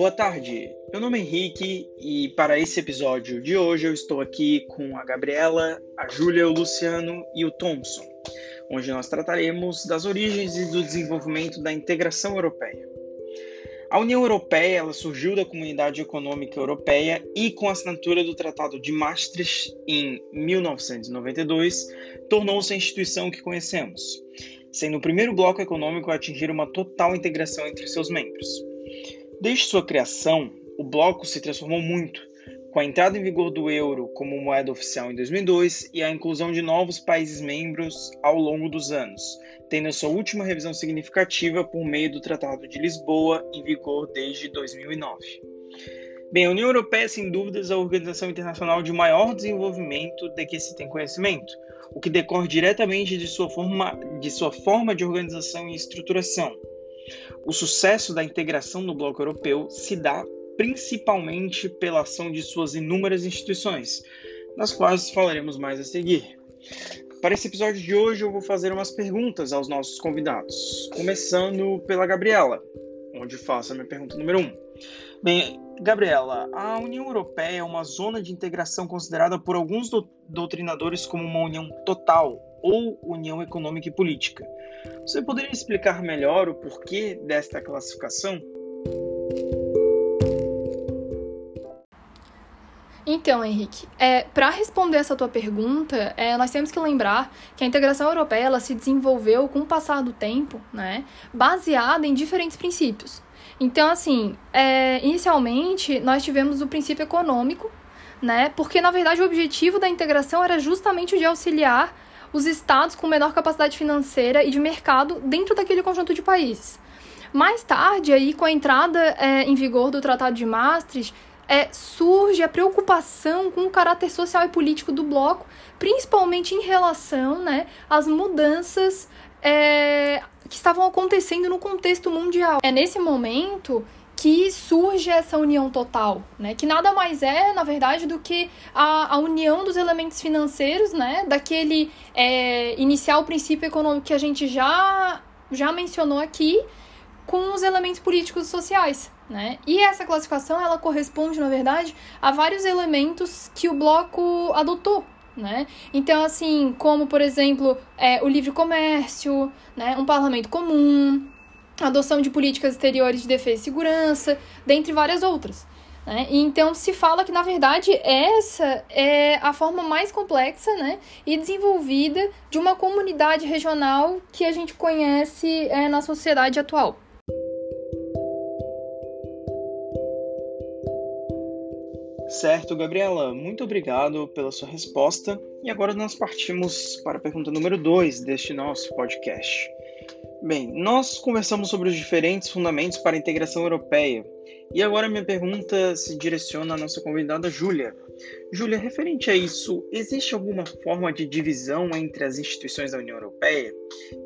Boa tarde, meu nome é Henrique e para esse episódio de hoje eu estou aqui com a Gabriela, a Júlia, o Luciano e o Thompson, onde nós trataremos das origens e do desenvolvimento da integração europeia. A União Europeia ela surgiu da Comunidade Econômica Europeia e, com a assinatura do Tratado de Maastricht em 1992, tornou-se a instituição que conhecemos, sendo o primeiro bloco econômico a atingir uma total integração entre seus membros. Desde sua criação, o bloco se transformou muito, com a entrada em vigor do euro como moeda oficial em 2002 e a inclusão de novos países membros ao longo dos anos, tendo sua última revisão significativa por meio do Tratado de Lisboa, em vigor desde 2009. Bem, a União Europeia é sem dúvidas a organização internacional de maior desenvolvimento de que se tem conhecimento, o que decorre diretamente de sua forma de, sua forma de organização e estruturação. O sucesso da integração no bloco europeu se dá principalmente pela ação de suas inúmeras instituições, das quais falaremos mais a seguir. Para esse episódio de hoje, eu vou fazer umas perguntas aos nossos convidados, começando pela Gabriela, onde faço a minha pergunta número 1. Um. Bem, Gabriela, a União Europeia é uma zona de integração considerada por alguns do doutrinadores como uma união total ou união econômica e política. Você poderia explicar melhor o porquê desta classificação? Então, Henrique, é, para responder essa tua pergunta, é, nós temos que lembrar que a integração europeia ela se desenvolveu com o passar do tempo, né, baseada em diferentes princípios. Então, assim, é, inicialmente nós tivemos o princípio econômico, né, porque na verdade o objetivo da integração era justamente o de auxiliar os estados com menor capacidade financeira e de mercado dentro daquele conjunto de países. Mais tarde, aí, com a entrada é, em vigor do Tratado de Maastricht, é, surge a preocupação com o caráter social e político do bloco, principalmente em relação né, às mudanças é, que estavam acontecendo no contexto mundial. É nesse momento que surge essa união total, né? Que nada mais é, na verdade, do que a, a união dos elementos financeiros, né? Daquele é, inicial princípio econômico que a gente já, já mencionou aqui, com os elementos políticos e sociais, né? E essa classificação ela corresponde, na verdade, a vários elementos que o bloco adotou. Né? Então, assim, como, por exemplo, é, o livre comércio, né? um parlamento comum, adoção de políticas exteriores de defesa e segurança, dentre várias outras. Né? Então, se fala que, na verdade, essa é a forma mais complexa né? e desenvolvida de uma comunidade regional que a gente conhece é, na sociedade atual. Certo, Gabriela, muito obrigado pela sua resposta. E agora nós partimos para a pergunta número 2 deste nosso podcast. Bem, nós conversamos sobre os diferentes fundamentos para a integração europeia. E agora minha pergunta se direciona à nossa convidada Júlia. Júlia, referente a isso, existe alguma forma de divisão entre as instituições da União Europeia?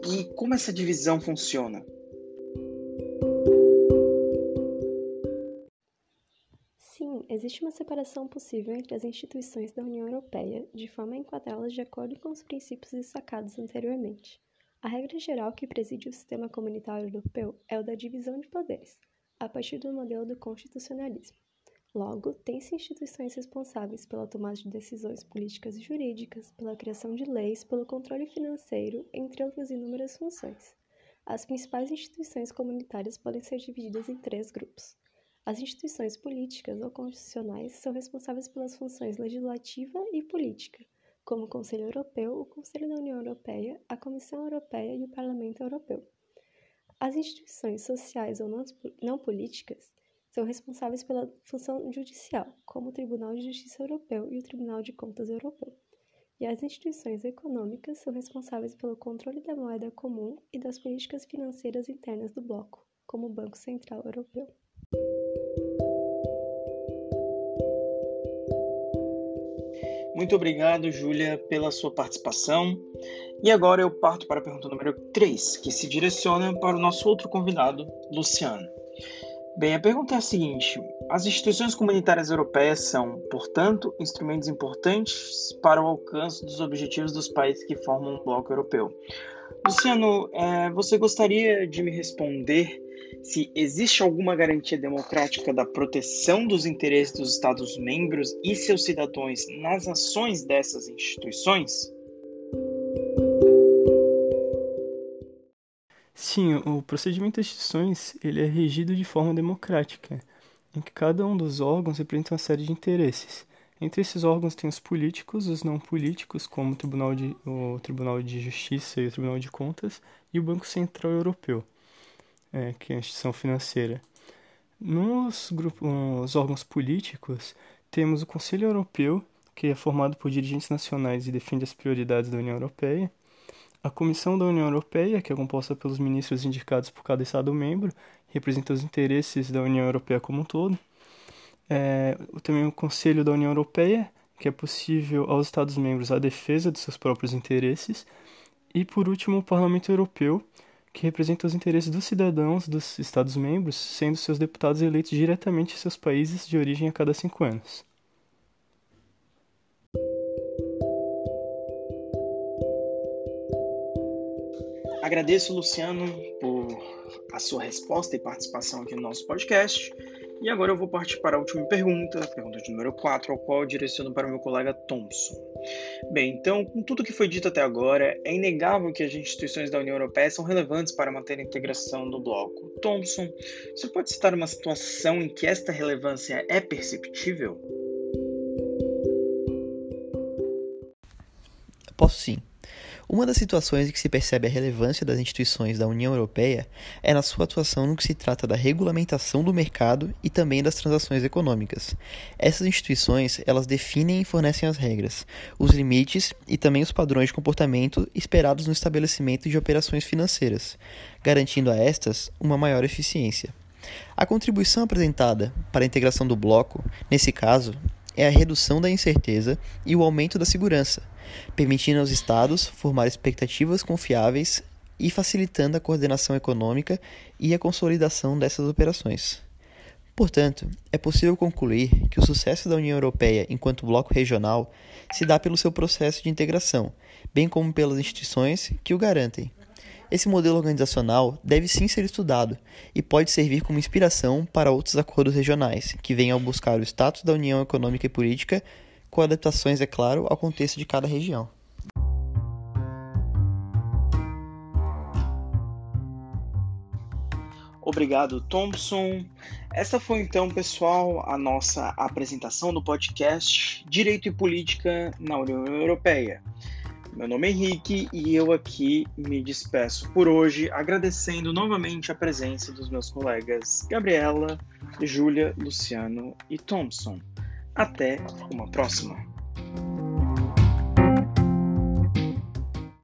E como essa divisão funciona? existe uma separação possível entre as instituições da União Europeia, de forma a enquadrá-las de acordo com os princípios destacados anteriormente. A regra geral que preside o sistema comunitário europeu é o da divisão de poderes, a partir do modelo do constitucionalismo. Logo, tem-se instituições responsáveis pela tomada de decisões políticas e jurídicas, pela criação de leis, pelo controle financeiro, entre outras inúmeras funções. As principais instituições comunitárias podem ser divididas em três grupos. As instituições políticas ou constitucionais são responsáveis pelas funções legislativa e política, como o Conselho Europeu, o Conselho da União Europeia, a Comissão Europeia e o Parlamento Europeu. As instituições sociais ou não políticas são responsáveis pela função judicial, como o Tribunal de Justiça Europeu e o Tribunal de Contas Europeu. E as instituições econômicas são responsáveis pelo controle da moeda comum e das políticas financeiras internas do bloco, como o Banco Central Europeu. Muito obrigado, Júlia, pela sua participação. E agora eu parto para a pergunta número 3, que se direciona para o nosso outro convidado, Luciano. Bem, a pergunta é a seguinte: as instituições comunitárias europeias são, portanto, instrumentos importantes para o alcance dos objetivos dos países que formam o bloco europeu. Luciano, é, você gostaria de me responder se existe alguma garantia democrática da proteção dos interesses dos Estados-membros e seus cidadãos nas ações dessas instituições? Sim, o procedimento das instituições ele é regido de forma democrática, em que cada um dos órgãos representa uma série de interesses. Entre esses órgãos tem os políticos, os não políticos, como o Tribunal de, o Tribunal de Justiça e o Tribunal de Contas, e o Banco Central Europeu, é, que é a instituição financeira. Nos grupos, órgãos políticos, temos o Conselho Europeu, que é formado por dirigentes nacionais e defende as prioridades da União Europeia, a Comissão da União Europeia, que é composta pelos ministros indicados por cada Estado-membro, representa os interesses da União Europeia como um todo, é, também o Conselho da União Europeia, que é possível aos Estados-membros a defesa de seus próprios interesses, e por último o Parlamento Europeu, que representa os interesses dos cidadãos dos Estados-membros, sendo seus deputados eleitos diretamente em seus países de origem a cada cinco anos. Agradeço, Luciano, por a sua resposta e participação aqui no nosso podcast. E agora eu vou partir para a última pergunta, a pergunta de número 4, ao qual eu direciono para o meu colega Thompson. Bem, então, com tudo que foi dito até agora, é inegável que as instituições da União Europeia são relevantes para manter a integração do bloco. Thompson, você pode citar uma situação em que esta relevância é perceptível? Posso sim. Uma das situações em que se percebe a relevância das instituições da União Europeia é na sua atuação no que se trata da regulamentação do mercado e também das transações econômicas. Essas instituições, elas definem e fornecem as regras, os limites e também os padrões de comportamento esperados no estabelecimento de operações financeiras, garantindo a estas uma maior eficiência. A contribuição apresentada para a integração do bloco, nesse caso, é a redução da incerteza e o aumento da segurança, permitindo aos Estados formar expectativas confiáveis e facilitando a coordenação econômica e a consolidação dessas operações. Portanto, é possível concluir que o sucesso da União Europeia enquanto bloco regional se dá pelo seu processo de integração, bem como pelas instituições que o garantem. Esse modelo organizacional deve sim ser estudado e pode servir como inspiração para outros acordos regionais que venham buscar o status da União Econômica e Política, com adaptações, é claro, ao contexto de cada região. Obrigado, Thompson. Essa foi então, pessoal, a nossa apresentação do podcast Direito e Política na União Europeia. Meu nome é Henrique e eu aqui me despeço por hoje, agradecendo novamente a presença dos meus colegas Gabriela, Júlia, Luciano e Thompson. Até uma próxima!